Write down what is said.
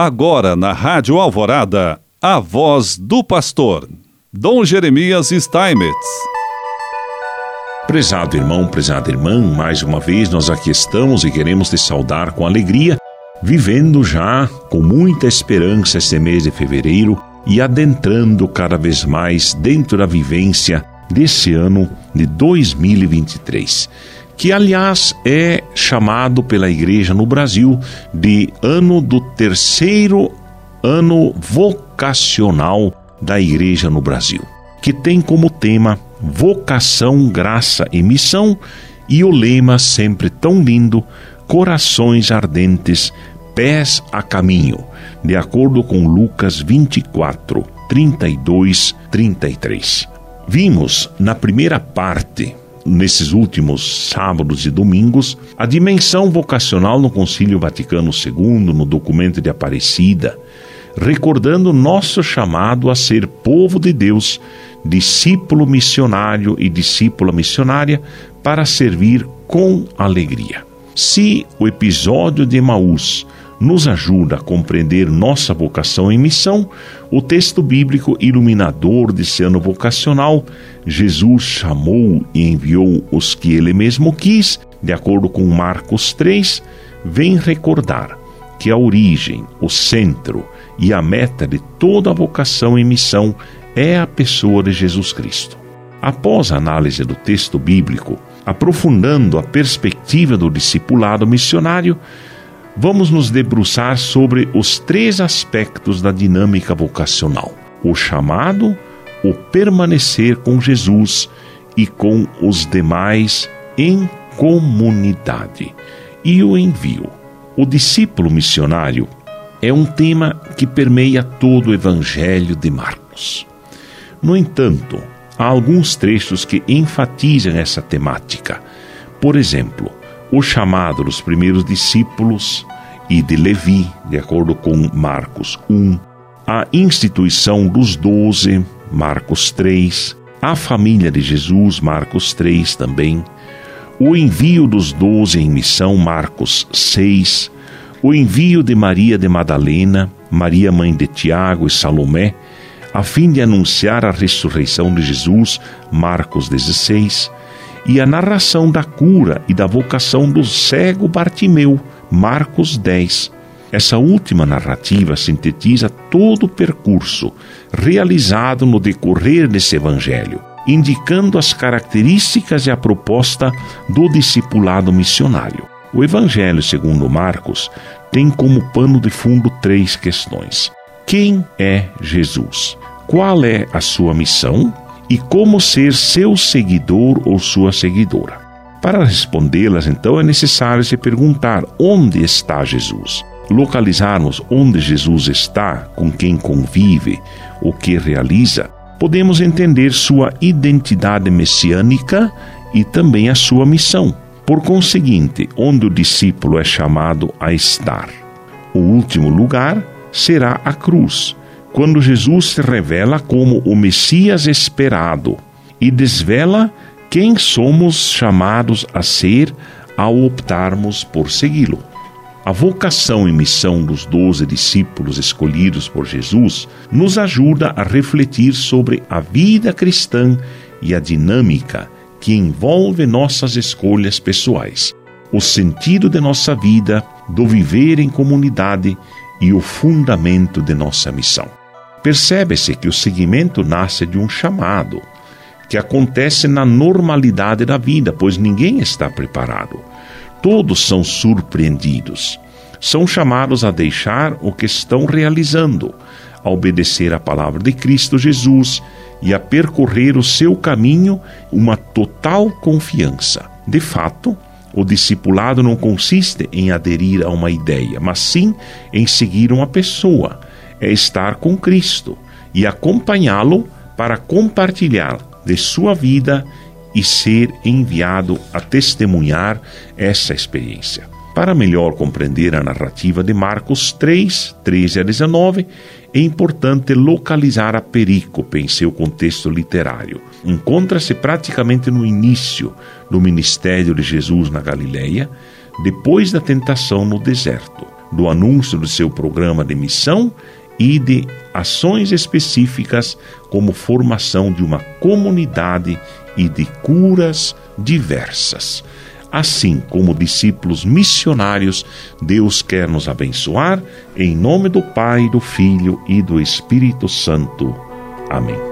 Agora na Rádio Alvorada, a voz do pastor, Dom Jeremias Steinmetz. Prezado irmão, prezada irmã, mais uma vez nós aqui estamos e queremos te saudar com alegria, vivendo já com muita esperança este mês de fevereiro e adentrando cada vez mais dentro da vivência desse ano de 2023, que aliás é chamado pela igreja no Brasil de ano do terceiro ano vocacional da igreja no Brasil, que tem como tema vocação, graça e missão e o lema sempre tão lindo, corações ardentes, pés a caminho, de acordo com Lucas 24, 32, 33. Vimos na primeira parte, nesses últimos sábados e domingos, a dimensão vocacional no Concílio Vaticano II, no documento de Aparecida, recordando nosso chamado a ser povo de Deus, discípulo missionário e discípula missionária para servir com alegria. Se o episódio de Emaús nos ajuda a compreender nossa vocação e missão, o texto bíblico iluminador desse ano vocacional, Jesus chamou e enviou os que ele mesmo quis, de acordo com Marcos 3, vem recordar que a origem, o centro e a meta de toda a vocação e missão é a pessoa de Jesus Cristo. Após a análise do texto bíblico, aprofundando a perspectiva do discipulado missionário, vamos nos debruçar sobre os três aspectos da dinâmica vocacional: o chamado, o permanecer com Jesus e com os demais em comunidade e o envio. O discípulo missionário é um tema que permeia todo o Evangelho de Marcos. No entanto, há alguns trechos que enfatizam essa temática. Por exemplo, o chamado dos primeiros discípulos e de Levi, de acordo com Marcos 1, a instituição dos doze, Marcos 3, a família de Jesus, Marcos 3 também, o envio dos doze em missão, Marcos 6, o envio de Maria de Madalena, Maria mãe de Tiago e Salomé, a fim de anunciar a ressurreição de Jesus, Marcos 16, e a narração da cura e da vocação do cego Bartimeu, Marcos 10. Essa última narrativa sintetiza todo o percurso realizado no decorrer desse evangelho, indicando as características e a proposta do discipulado missionário. O evangelho segundo Marcos tem como pano de fundo três questões: quem é Jesus? Qual é a sua missão? e como ser seu seguidor ou sua seguidora. Para respondê-las, então, é necessário se perguntar onde está Jesus. Localizarmos onde Jesus está, com quem convive, o que realiza, podemos entender sua identidade messiânica e também a sua missão. Por conseguinte, onde o discípulo é chamado a estar. O último lugar será a cruz, quando Jesus se revela como o Messias esperado e desvela quem somos chamados a ser ao optarmos por segui-lo. A vocação e missão dos doze discípulos escolhidos por Jesus nos ajuda a refletir sobre a vida cristã e a dinâmica que envolve nossas escolhas pessoais, o sentido de nossa vida, do viver em comunidade e o fundamento de nossa missão. Percebe-se que o seguimento nasce de um chamado, que acontece na normalidade da vida, pois ninguém está preparado. Todos são surpreendidos. São chamados a deixar o que estão realizando, a obedecer à palavra de Cristo Jesus e a percorrer o seu caminho uma total confiança. De fato, o discipulado não consiste em aderir a uma ideia, mas sim em seguir uma pessoa é estar com Cristo e acompanhá-lo para compartilhar de sua vida e ser enviado a testemunhar essa experiência. Para melhor compreender a narrativa de Marcos 3, 13 a 19, é importante localizar a perícope em seu contexto literário. Encontra-se praticamente no início do ministério de Jesus na Galileia, depois da tentação no deserto do anúncio do seu programa de missão e de ações específicas como formação de uma comunidade e de curas diversas. Assim como discípulos missionários, Deus quer nos abençoar, em nome do Pai, do Filho e do Espírito Santo. Amém.